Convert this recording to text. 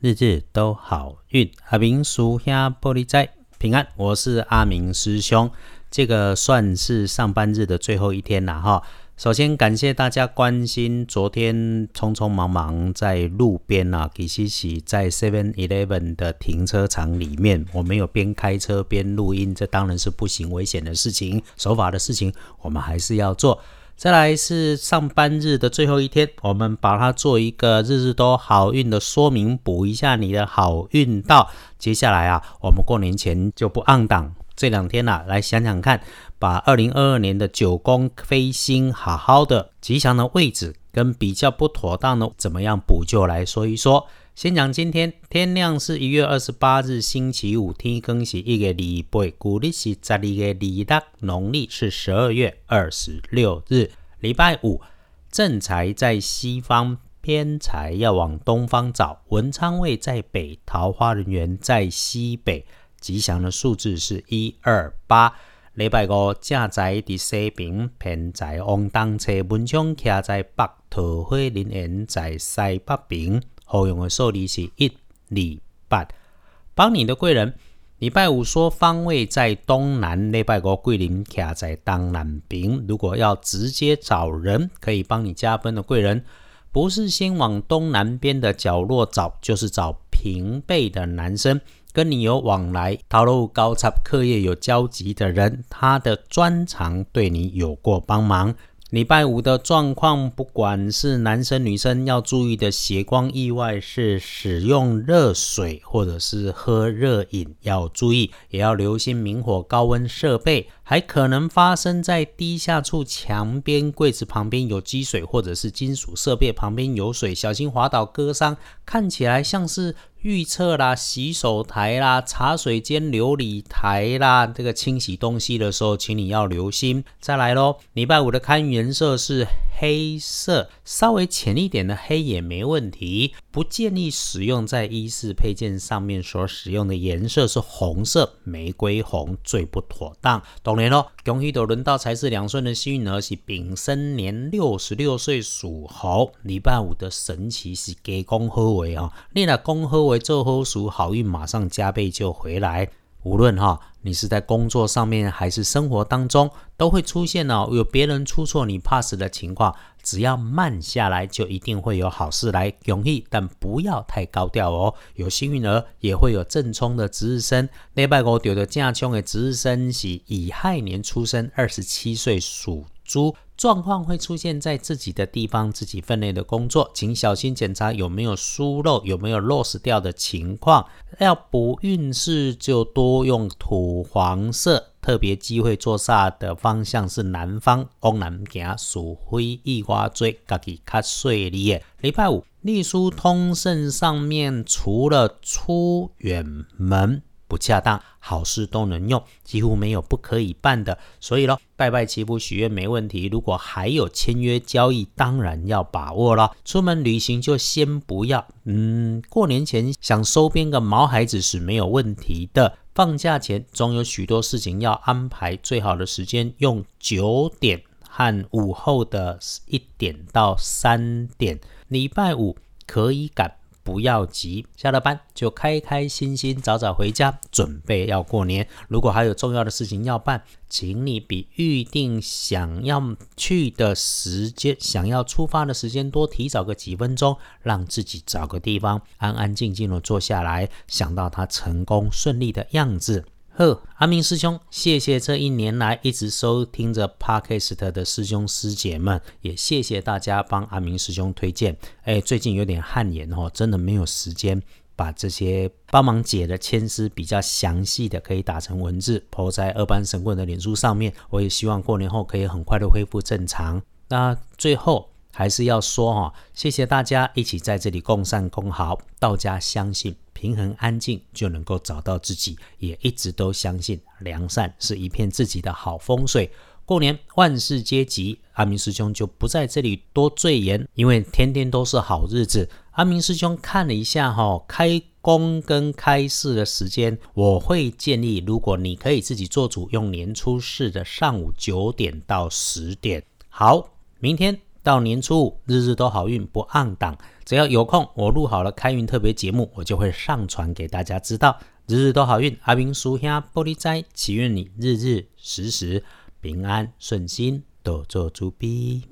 日日都好运。阿明属下玻璃仔平安，我是阿明师兄。这个算是上班日的最后一天了哈。首先感谢大家关心，昨天匆匆忙忙在路边啊，其实是在 Seven Eleven 的停车场里面，我没有边开车边录音，这当然是不行，危险的事情，守法的事情，我们还是要做。再来是上班日的最后一天，我们把它做一个日日都好运的说明，补一下你的好运道。接下来啊，我们过年前就不按档，这两天啊，来想想看，把二零二二年的九宫飞星好好的吉祥的位置跟比较不妥当的怎么样补救来说一说。先讲今天，天亮是一月二十八日星期五，天更是一个礼拜，古历是十二月二日，农历是十二月二十六日，礼拜五。正财在西方，偏财要往东方找。文昌位在北，桃花人员在西北。吉祥的数字是一二八。礼拜五正财伫西边，偏财往东侧。文昌徛在北，桃花人缘在西北边。后用的数字是一、二、八。帮你的贵人，礼拜五说方位在东南，礼拜五贵人卡在东南边。如果要直接找人可以帮你加分的贵人，不是先往东南边的角落找，就是找平辈的男生，跟你有往来、投入高差、课业有交集的人，他的专长对你有过帮忙。礼拜五的状况，不管是男生女生要注意的血光意外，是使用热水或者是喝热饮要注意，也要留心明火高温设备，还可能发生在低下处、墙边、柜子旁边有积水，或者是金属设备旁边有水，小心滑倒割伤。看起来像是。预测啦，洗手台啦，茶水间、琉璃台啦，这个清洗东西的时候，请你要留心。再来喽，礼拜五的看颜色是黑色，稍微浅一点的黑也没问题。不建议使用在衣饰配件上面所使用的颜色是红色，玫瑰红最不妥当。懂了喽，恭喜都轮到财是两顺的幸运儿是丙申年六十六岁属猴。礼拜五的神奇是给公喝为啊，你那公喝为做喝属好运马上加倍就回来。无论哈，你是在工作上面还是生活当中，都会出现哦有别人出错你 pass 的情况。只要慢下来，就一定会有好事来容易，但不要太高调哦。有幸运儿，也会有正冲的值日生。礼拜五丢的正冲的值日生是乙亥年出生，二十七岁属猪。状况会出现在自己的地方，自己分内的工作，请小心检查有没有疏漏，有没有落实掉的情况。要补运势，就多用土黄色。特别机会做煞的方向是南方，往南行，属灰易花锥，家己较顺利。礼拜五，隶书通胜上面除了出远门。不恰当，好事都能用，几乎没有不可以办的。所以咯，拜拜祈福许愿没问题。如果还有签约交易，当然要把握了。出门旅行就先不要。嗯，过年前想收编个毛孩子是没有问题的。放假前总有许多事情要安排，最好的时间用九点和午后的一点到三点。礼拜五可以赶。不要急，下了班就开开心心早早回家，准备要过年。如果还有重要的事情要办，请你比预定想要去的时间、想要出发的时间多提早个几分钟，让自己找个地方安安静静的坐下来，想到他成功顺利的样子。呵，阿明师兄，谢谢这一年来一直收听着 Podcast 的师兄师姐们，也谢谢大家帮阿明师兄推荐。哎，最近有点汗颜哦，真的没有时间把这些帮忙解的签诗比较详细的可以打成文字抛在二班神棍的脸书上面。我也希望过年后可以很快的恢复正常。那最后还是要说哈，谢谢大家一起在这里共善共好，道家相信。平衡安静就能够找到自己，也一直都相信良善是一片自己的好风水。过年万事皆吉，阿明师兄就不在这里多赘言，因为天天都是好日子。阿明师兄看了一下哈，开工跟开市的时间，我会建议，如果你可以自己做主，用年初四的上午九点到十点。好，明天到年初五，日日都好运不暗档。只要有空，我录好了开运特别节目，我就会上传给大家知道。日日都好运，阿明叔兄玻璃斋，祈愿你日日时时平安顺心，多做猪逼。